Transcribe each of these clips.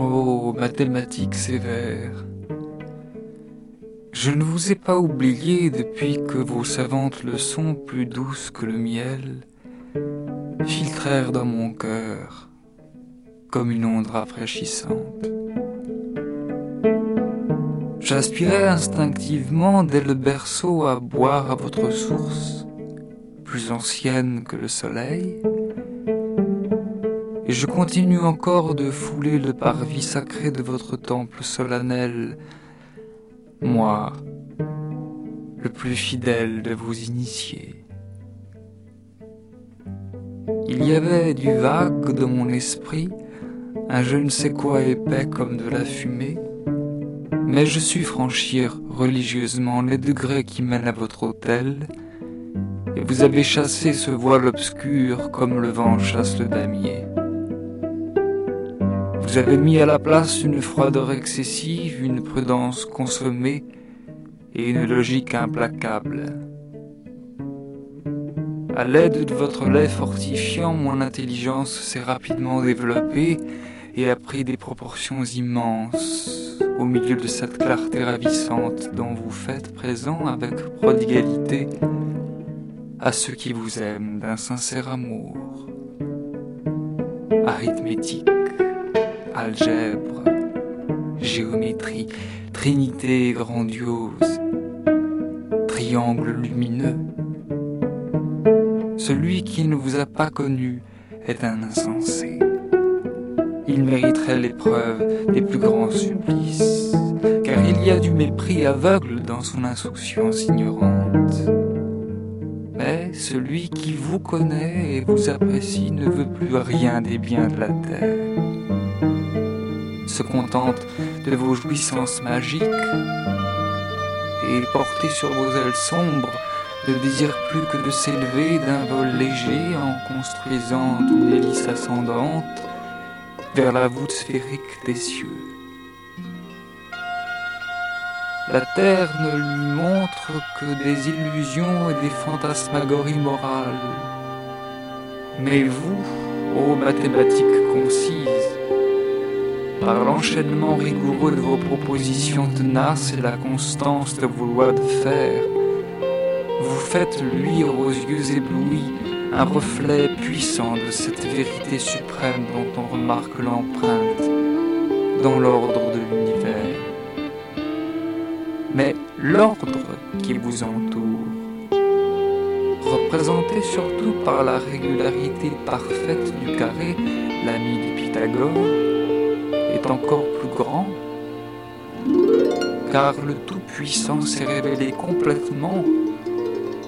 Ô mathématiques sévères, je ne vous ai pas oublié depuis que vos savantes leçons, plus douces que le miel, filtrèrent dans mon cœur comme une onde rafraîchissante. J'aspirais instinctivement dès le berceau à boire à votre source, plus ancienne que le soleil, et je continue encore de fouler le parvis sacré de votre temple solennel, moi, le plus fidèle de vos initiés. Il y avait du vague dans mon esprit, un je ne sais quoi épais comme de la fumée, mais je sus franchir religieusement les degrés qui mènent à votre hôtel, et vous avez chassé ce voile obscur comme le vent chasse le damier. Vous avez mis à la place une froideur excessive, une prudence consommée et une logique implacable. À l'aide de votre lait fortifiant, mon intelligence s'est rapidement développée et a pris des proportions immenses au milieu de cette clarté ravissante dont vous faites présent avec prodigalité à ceux qui vous aiment d'un sincère amour. Arithmétique algèbre, géométrie, trinité grandiose, triangle lumineux. Celui qui ne vous a pas connu est un insensé. Il mériterait l'épreuve des plus grands supplices, car il y a du mépris aveugle dans son insouciance ignorante. Mais celui qui vous connaît et vous apprécie ne veut plus rien des biens de la terre se contente de vos jouissances magiques et porté sur vos ailes sombres ne désire plus que de s'élever d'un vol léger en construisant une hélice ascendante vers la voûte sphérique des cieux. La terre ne lui montre que des illusions et des fantasmagories morales. Mais vous, ô mathématiques concises, par l'enchaînement rigoureux de vos propositions tenaces et la constance de vos lois de fer, vous faites luire aux yeux éblouis un reflet puissant de cette vérité suprême dont on remarque l'empreinte dans l'ordre de l'univers. Mais l'ordre qui vous entoure, représenté surtout par la régularité parfaite du carré, l'ami de Pythagore, encore plus grand, car le Tout-Puissant s'est révélé complètement,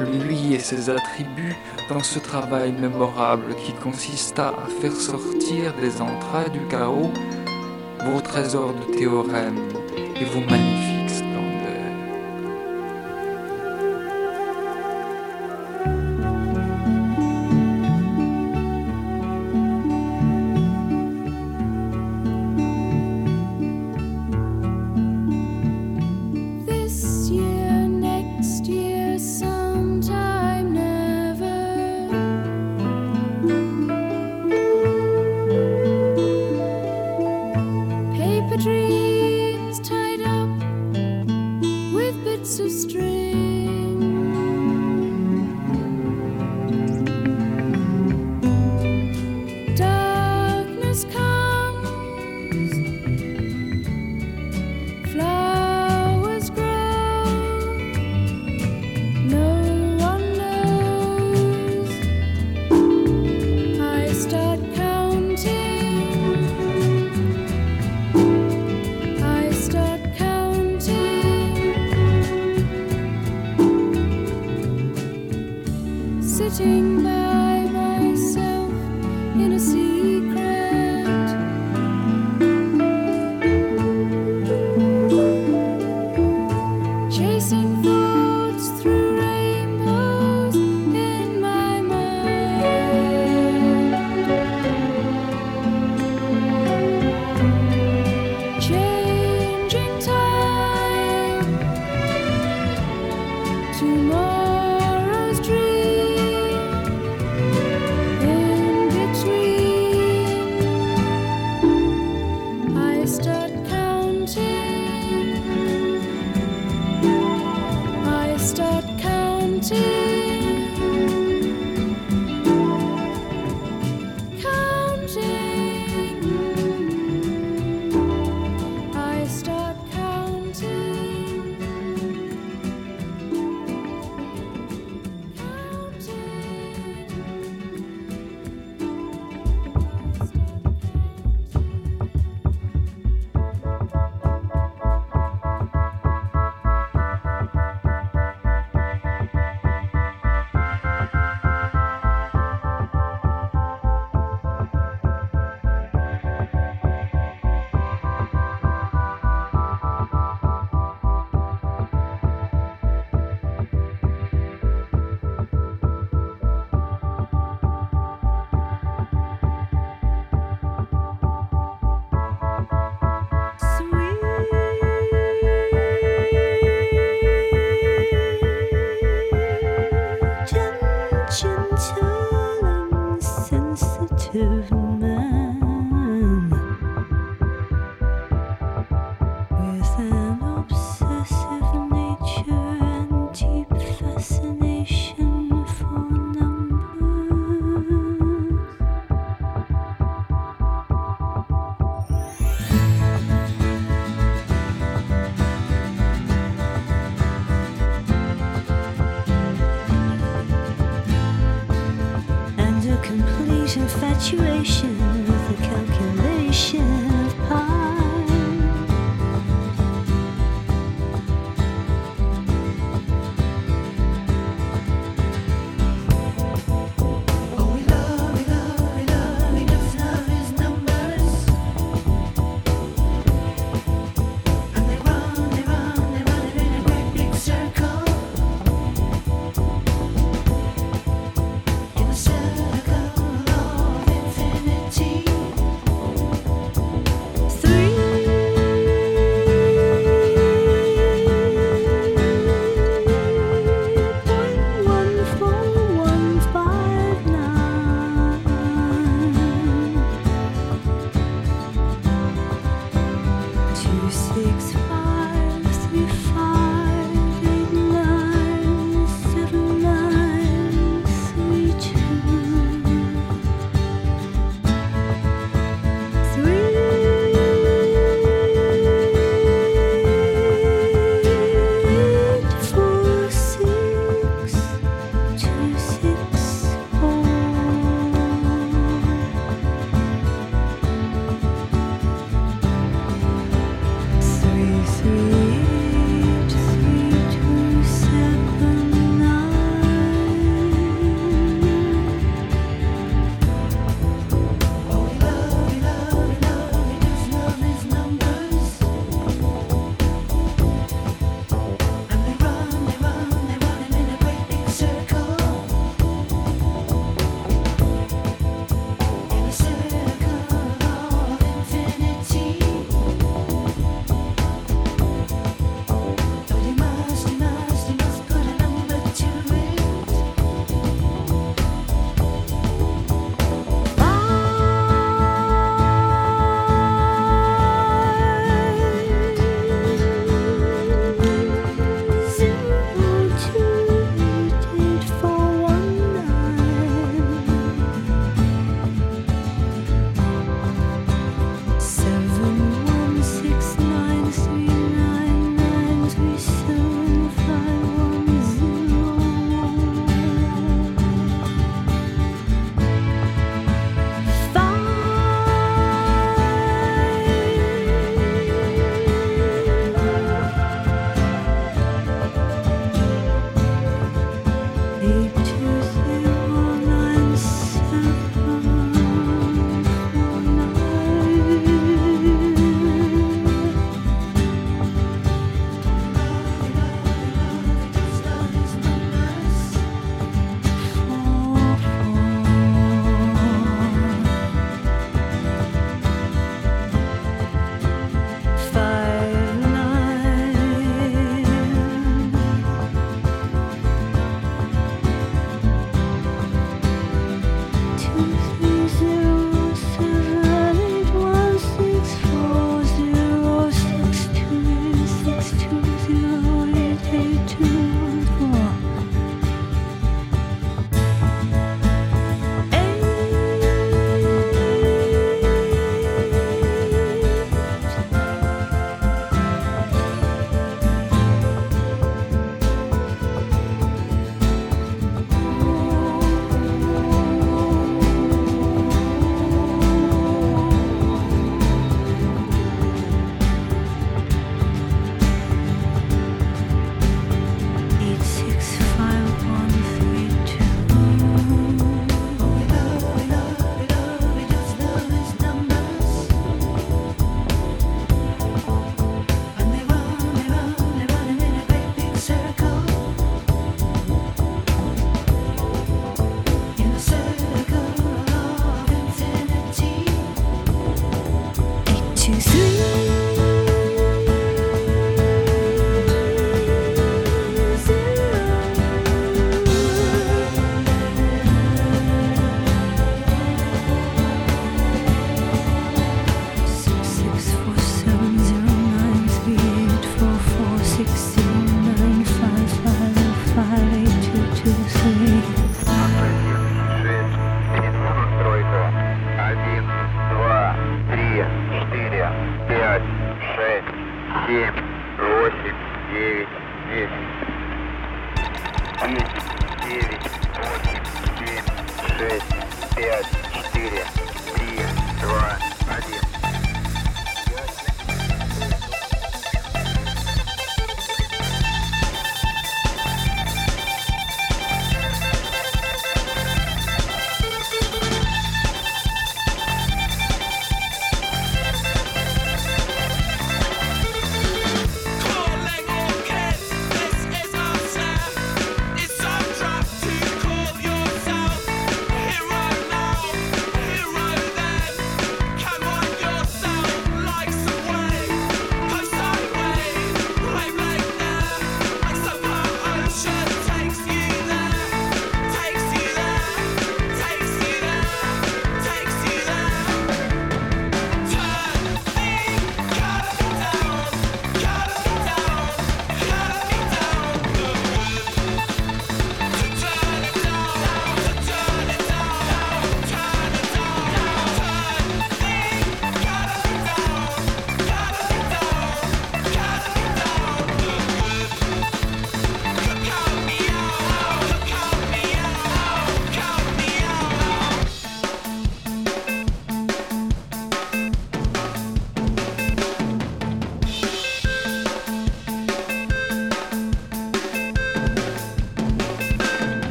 lui et ses attributs, dans ce travail mémorable qui consista à faire sortir des entrailles du chaos vos trésors de théorèmes et vos magnifiques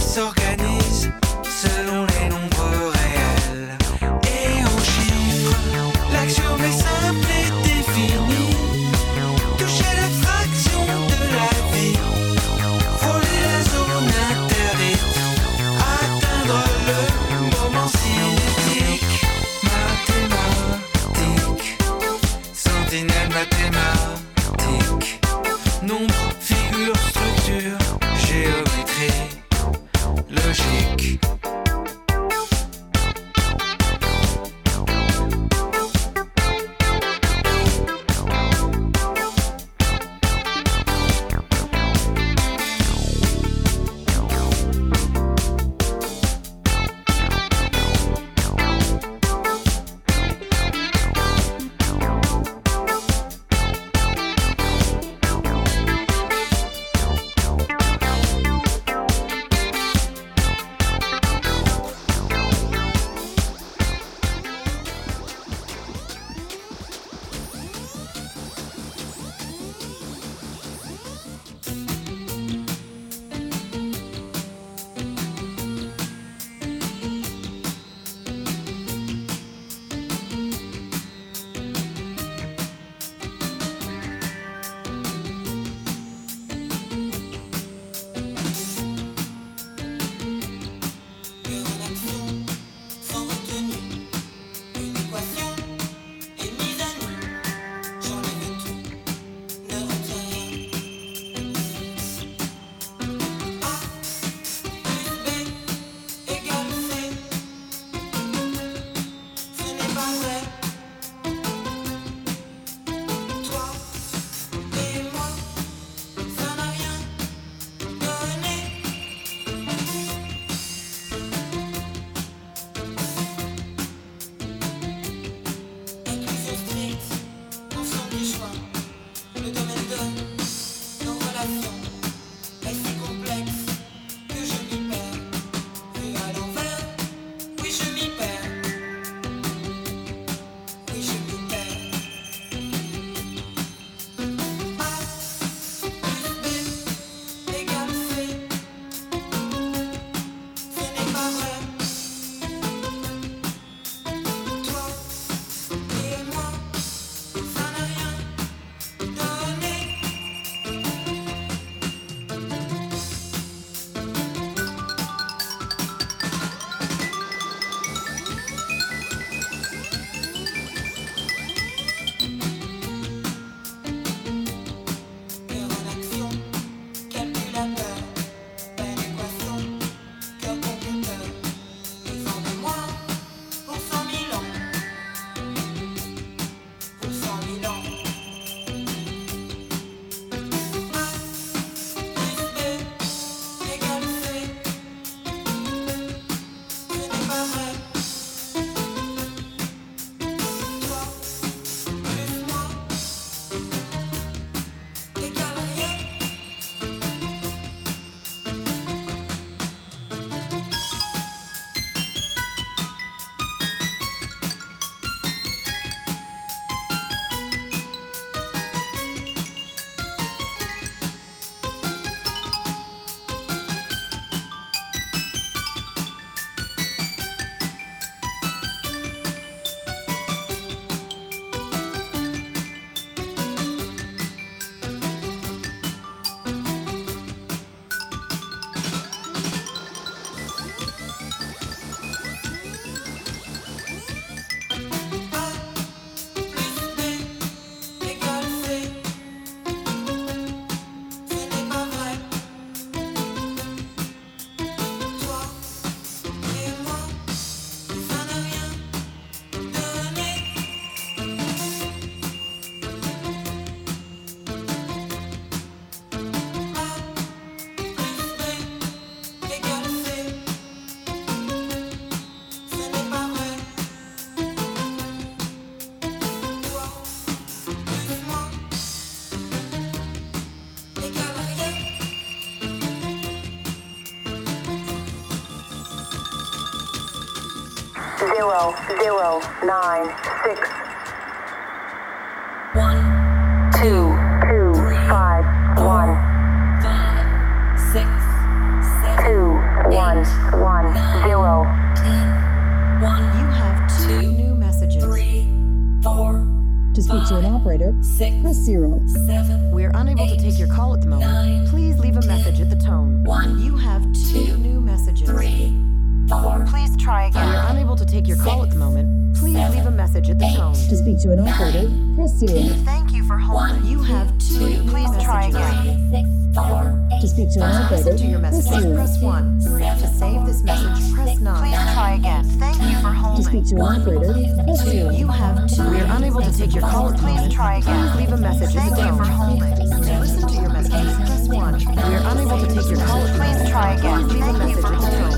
s'organise selon les zero zero nine six one, two two five one five, six, seven, two one one zero ten, one, You have two Two, new messages. three, four, To speak to an operator, six, press zero. seven, We are unable to take your call at the moment. To speak to an operator, press zero. thank you. For holding. You have two new Please try again. six, To speak to an operator, listen to your press messages, zero. press 1. To save this message, press 9. please try again. Thank you for To holding. speak to an operator, press zero. You have two. We are unable to take your call. At the please try again. Please leave a message. At thank the you for tone. holding. To listen to your messages, press 1. We are unable to take your call. At the please try again. Please leave a thank you message. For at the holding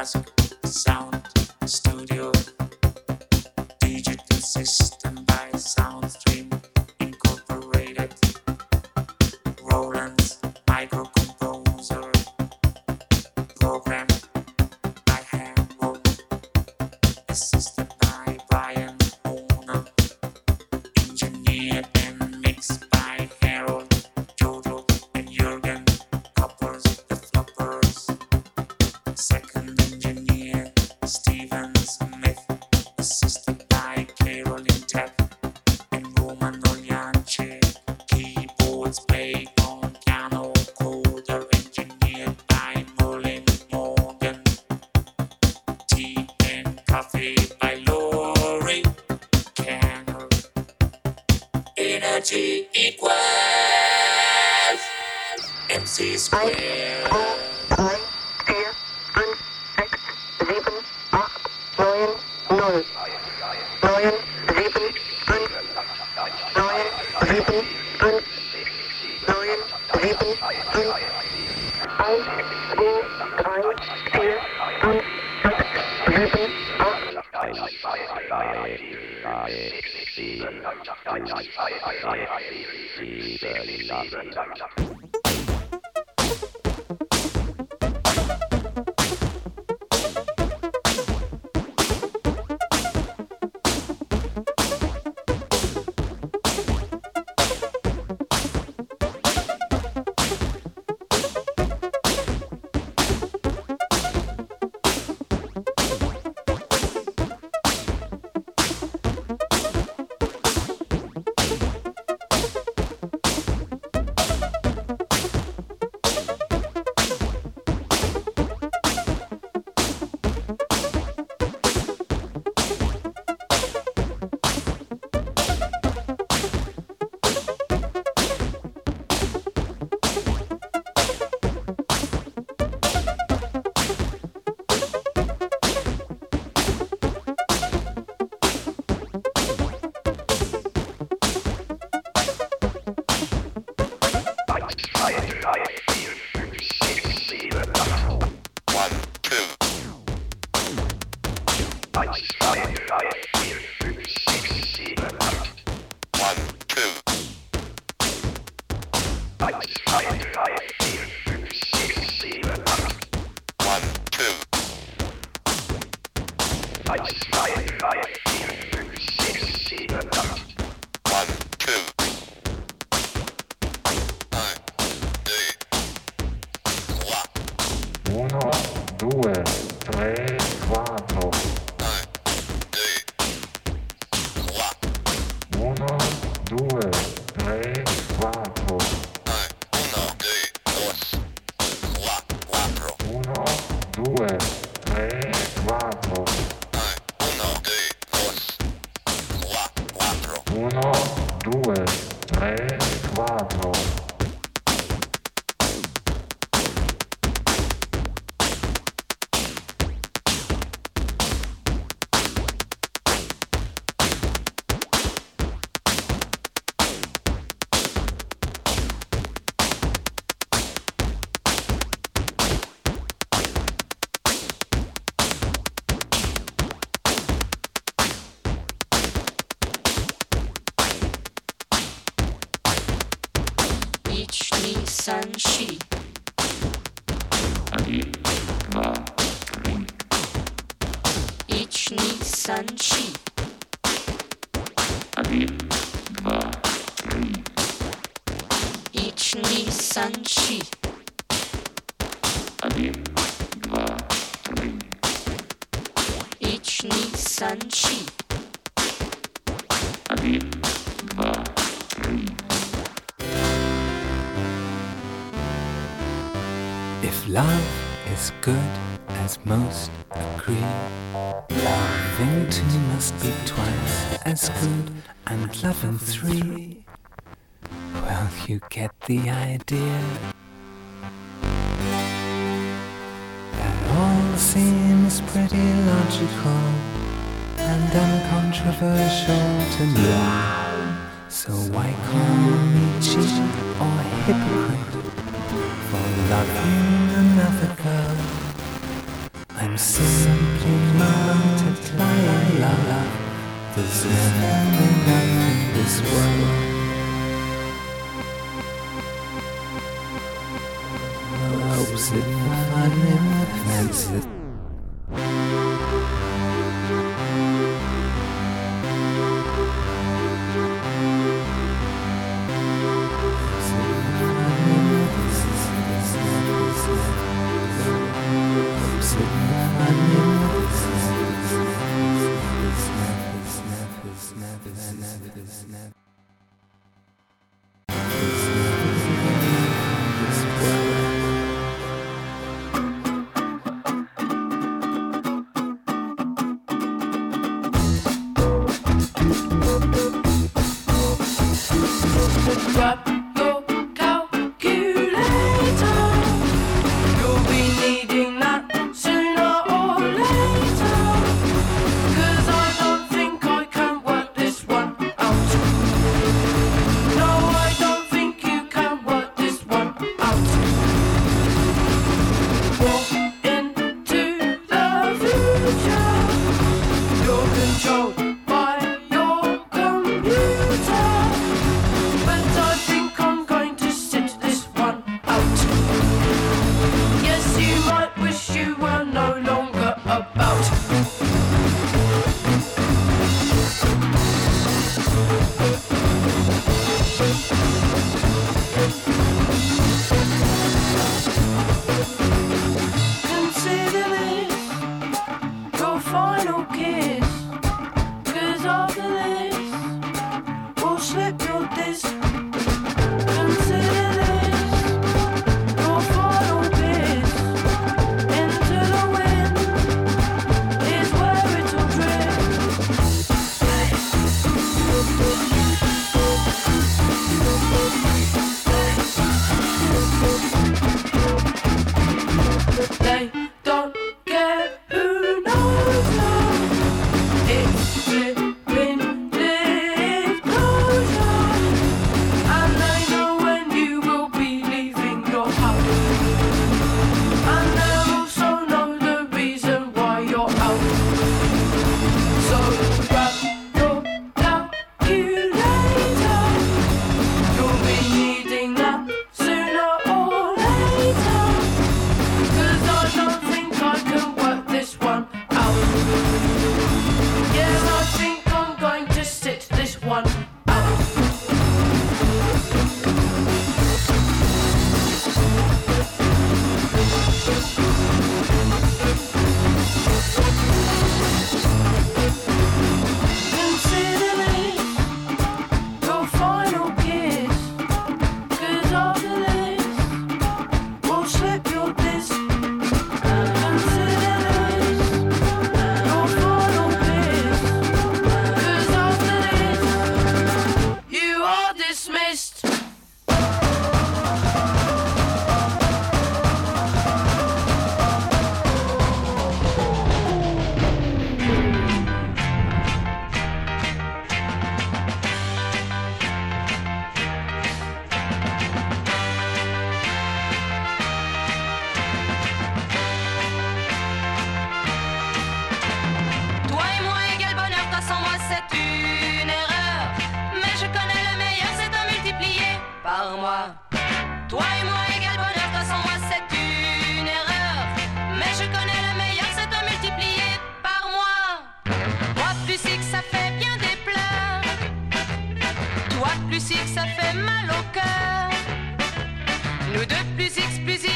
The sound. good as most agree. Loving two must be twice as good, and loving three. Well, you get the idea. That all seems pretty logical and uncontroversial to me. So why call me cheat or hypocrite for loving another girl? I'm simply not at my love. There's nothing enough in this world. Oh, it fun in fancy. de plus explicite.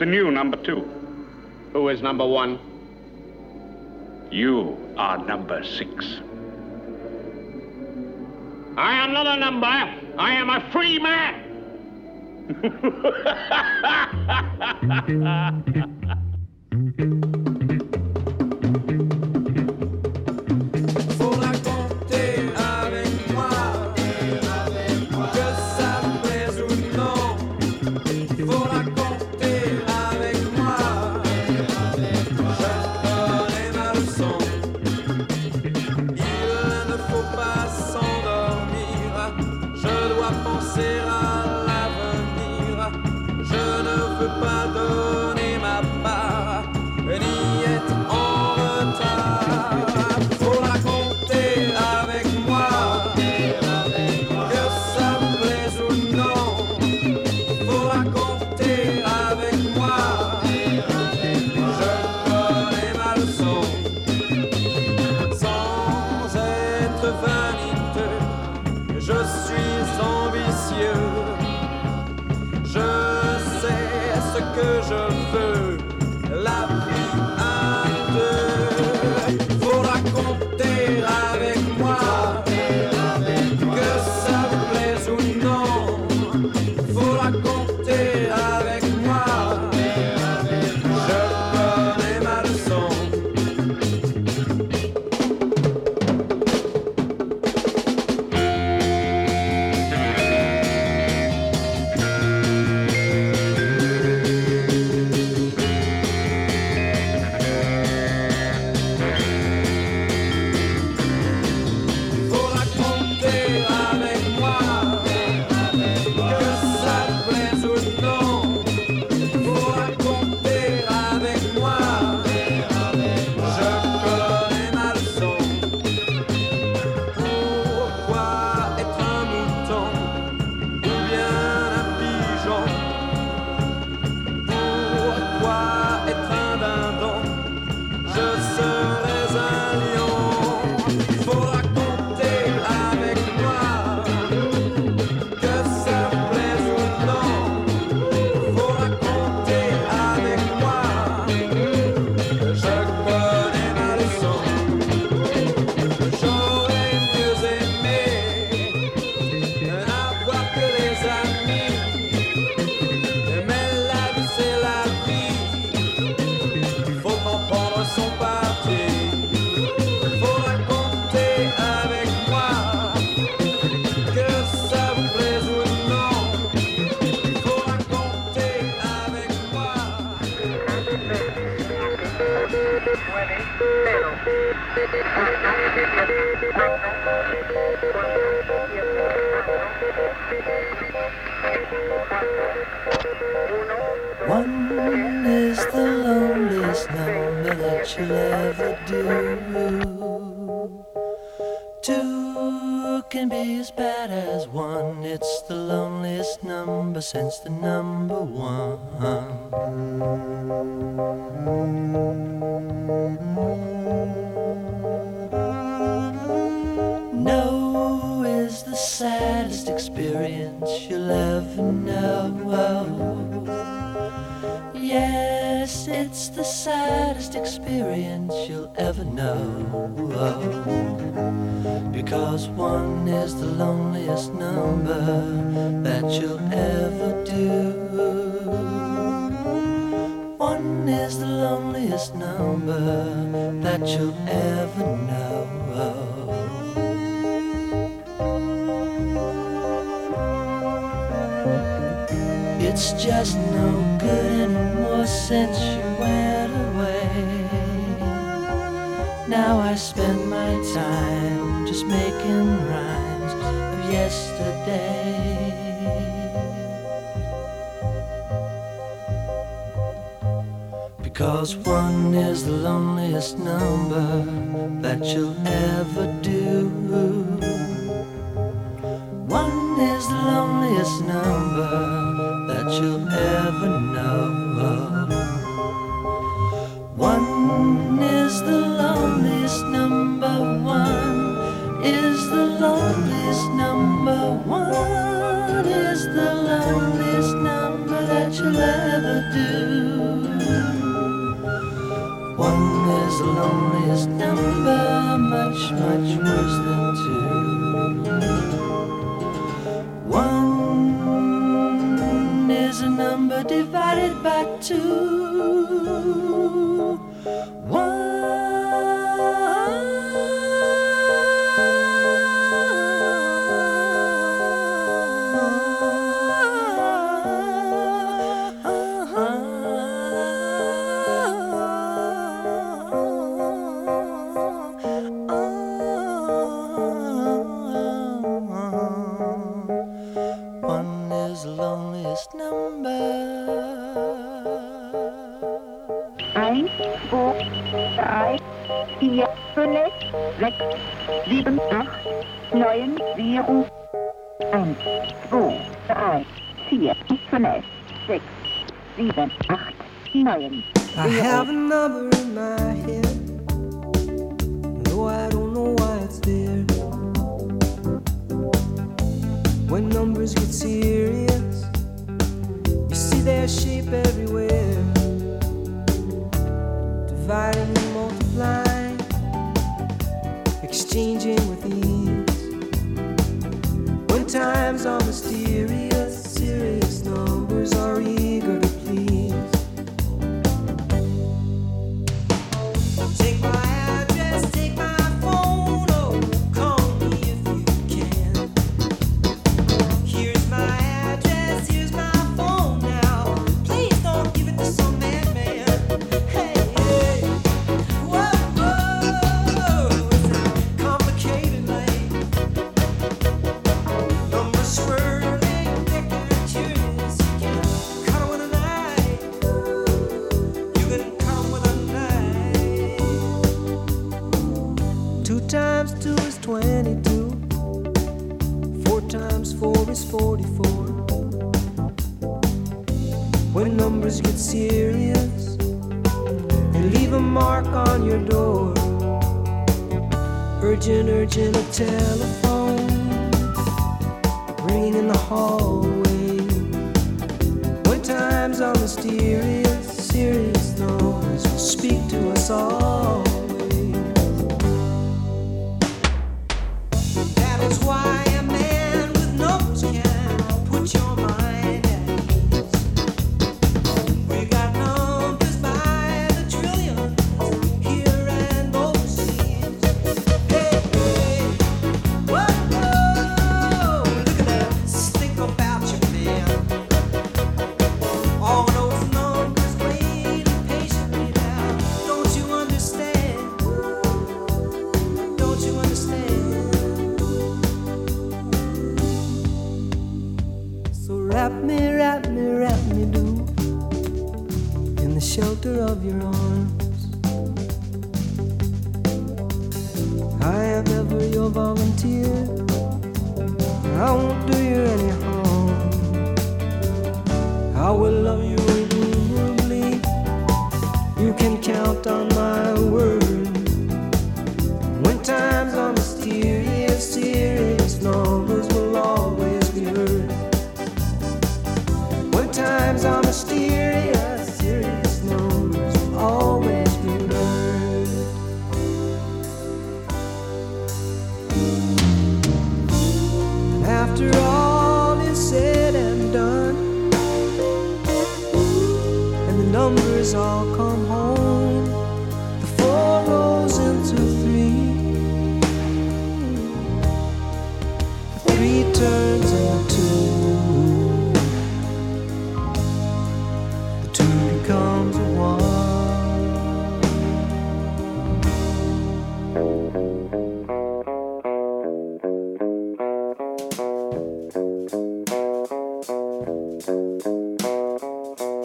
The new number two. Who is number one? You are number six. I am not a number. I am a free man. highest number that you'll ever do. One is the loneliest number that you'll ever know. It's just no good anymore since you went away. Now I spend my time just making rhymes yesterday. Because one is the loneliest number that you'll ever do. 1, 2, 3, 4, 5, 6, 7, 8, 9, 0, 1, 2, 3, 4, 5, 6, 7, 8, 9. I have a number in my head, though I don't know why it's there. When numbers get serious, you see their shape everywhere. Dividing, and multiplying, exchanging with ease. When times are mysterious, serious numbers are easy.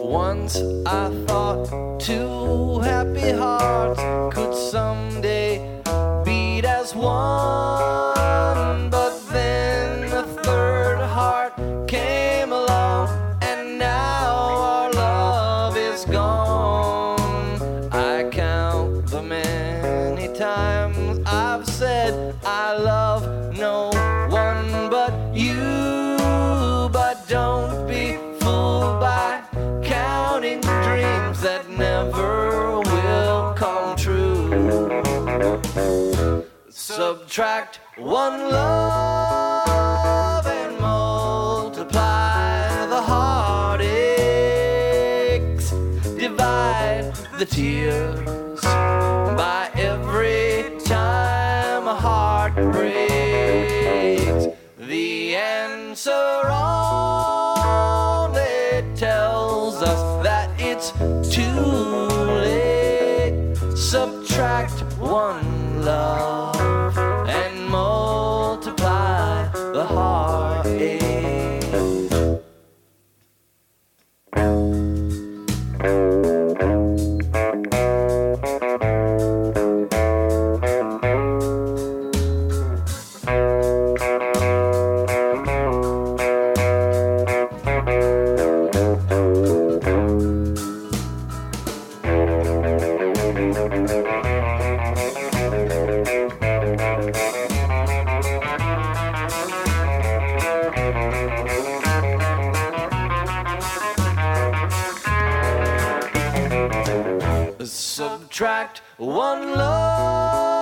once I thought two happy hearts could someday beat as one. tear Subtract one love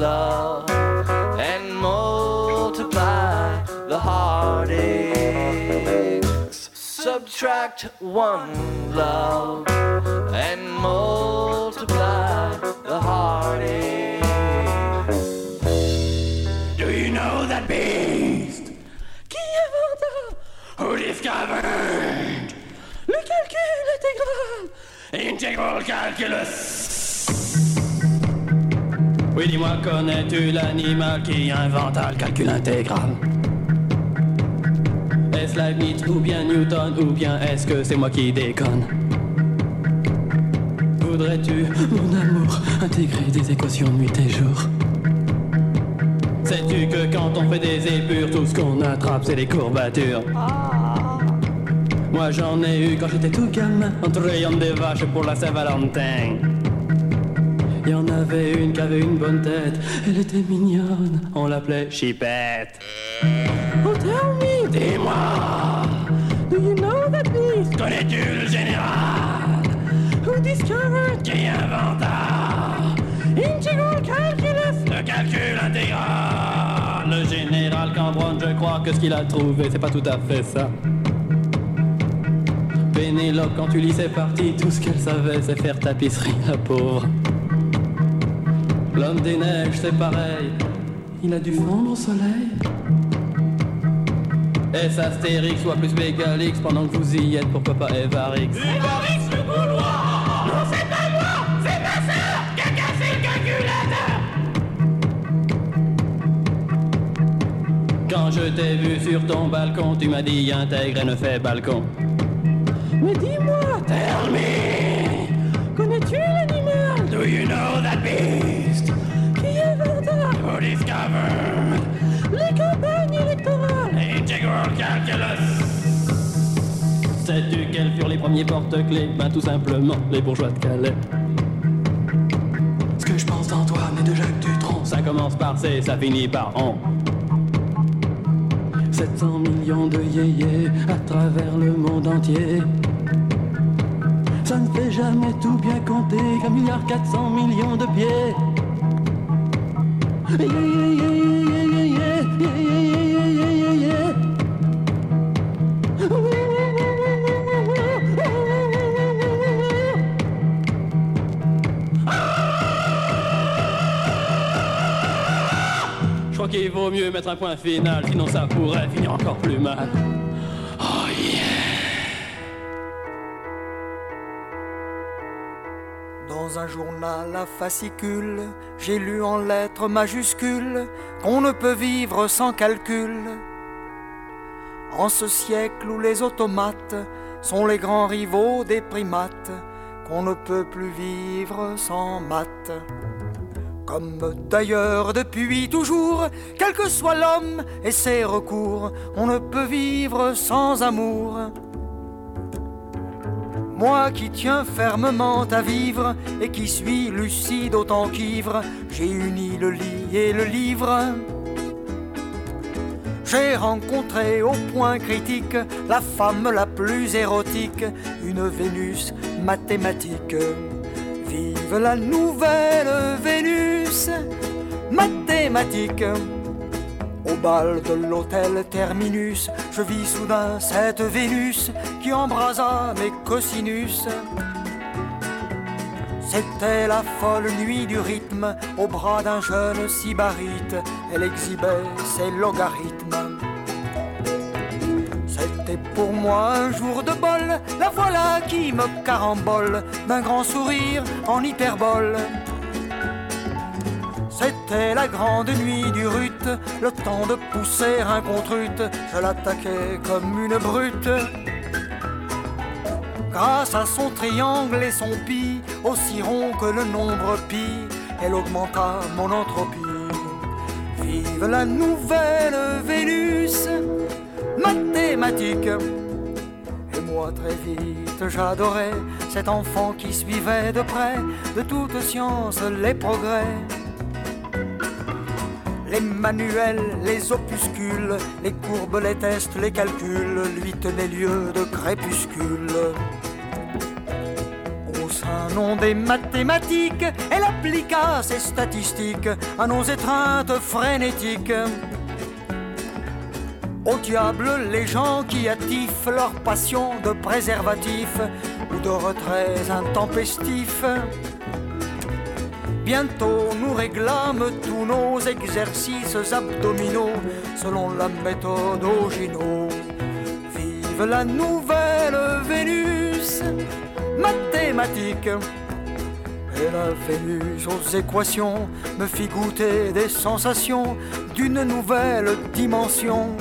love and multiply the heartaches. Subtract one love and multiply the heartaches. Do you know that beast? Qui? Who discovered? Le calcul intégral. Integral calculus. Oui, dis-moi, connais-tu l'animal qui inventa le calcul intégral? Est-ce Leibniz ou bien Newton ou bien est-ce que c'est moi qui déconne? Voudrais-tu, mon amour, intégrer des équations nuit et jour? Sais-tu que quand on fait des épures, tout ce qu'on attrape c'est des courbatures? Moi j'en ai eu quand j'étais tout gamin, en trayant des vaches pour la Saint-Valentin. Il y en avait une qui avait une bonne tête, elle était mignonne, on l'appelait Chipette. Oh tell me, dis-moi, do you know that beast? Connais-tu le général? Who discovered? Qui inventa? Integral calculus, le calcul intégral. Le général Cambronne, je crois que ce qu'il a trouvé, c'est pas tout à fait ça. Pénélope, quand tu lis ses parties, tout ce qu'elle savait, c'est faire tapisserie, la pauvre. L'homme des neiges, c'est pareil. Il a dû fondre au soleil. Est Astérix ou plus Bégalix pendant que vous y êtes, pourquoi pas Evarix? Évarix le Gaulois Non, c'est pas moi, c'est ma sœur qui a cassé le calculateur Quand je t'ai vu sur ton balcon, tu m'as dit intègre et ne fais balcon. Mais dis-moi, Les campagnes électorales. Integral calculus. Sais-tu quels furent les premiers porte-clés? Ben tout simplement les bourgeois de Calais. Ce que je pense d'Antoine et de Jacques Dutronc, ça commence par C, ça finit par on. 700 millions de yéyés à travers le monde entier. Ça ne fait jamais tout bien compter qu'un milliard 400 millions de pieds. Je crois qu'il vaut mieux mettre un point final, sinon ça pourrait finir encore plus mal. Journal à fascicule, j'ai lu en lettres majuscules qu'on ne peut vivre sans calcul. En ce siècle où les automates sont les grands rivaux des primates, qu'on ne peut plus vivre sans maths. Comme d'ailleurs depuis toujours, quel que soit l'homme et ses recours, on ne peut vivre sans amour. Moi qui tiens fermement à vivre et qui suis lucide autant qu'ivre, j'ai uni le lit et le livre. J'ai rencontré au point critique la femme la plus érotique, une Vénus mathématique. Vive la nouvelle Vénus mathématique. Au bal de l'hôtel Terminus, je vis soudain cette Vénus qui embrasa mes cosinus. C'était la folle nuit du rythme au bras d'un jeune sybarite. Elle exhibait ses logarithmes. C'était pour moi un jour de bol, la voilà qui me carambole d'un grand sourire en hyperbole. C'était la grande nuit du rut, le temps de pousser un contrute, je l'attaquais comme une brute. Grâce à son triangle et son pi, aussi rond que le nombre pi, elle augmenta mon entropie. Vive la nouvelle Vénus mathématique. Et moi très vite j'adorais cet enfant qui suivait de près de toute science les progrès. Les manuels, les opuscules, les courbes, les tests, les calculs lui tenaient lieu de crépuscule. Au sein nom des mathématiques, elle appliqua ses statistiques à nos étreintes frénétiques. Au diable les gens qui attifent leur passion de préservatifs ou de retraits intempestifs. Bientôt nous réglâmes tous nos exercices abdominaux selon la méthode Ogino. Vive la nouvelle Vénus mathématique. Et la Vénus aux équations me fit goûter des sensations d'une nouvelle dimension.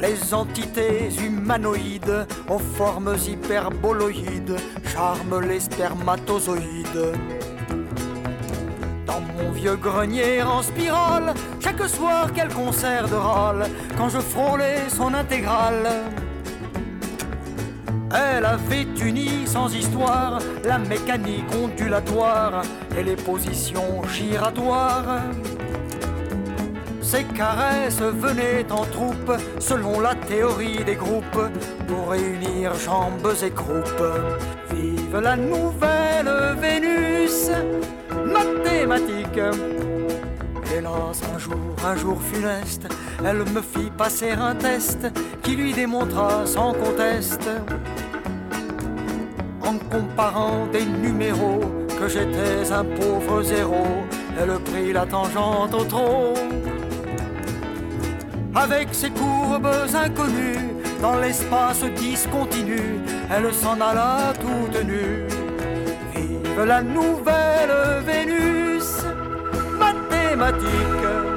Les entités humanoïdes aux formes hyperboloïdes charment les spermatozoïdes. Dans mon vieux grenier en spirale, chaque soir quel concert de râle, quand je frôlais son intégrale. Elle avait uni sans histoire la mécanique ondulatoire et les positions giratoires. Ces caresses venaient en troupe selon la théorie des groupes pour réunir jambes et croupes. Vive la nouvelle Vénus mathématique. Hélas, un jour, un jour funeste, elle me fit passer un test qui lui démontra sans conteste, en comparant des numéros, que j'étais un pauvre zéro. Elle prit la tangente au trop. Avec ses courbes inconnues, dans l'espace discontinu, elle s'en alla toute nue. Vive la nouvelle Vénus mathématique.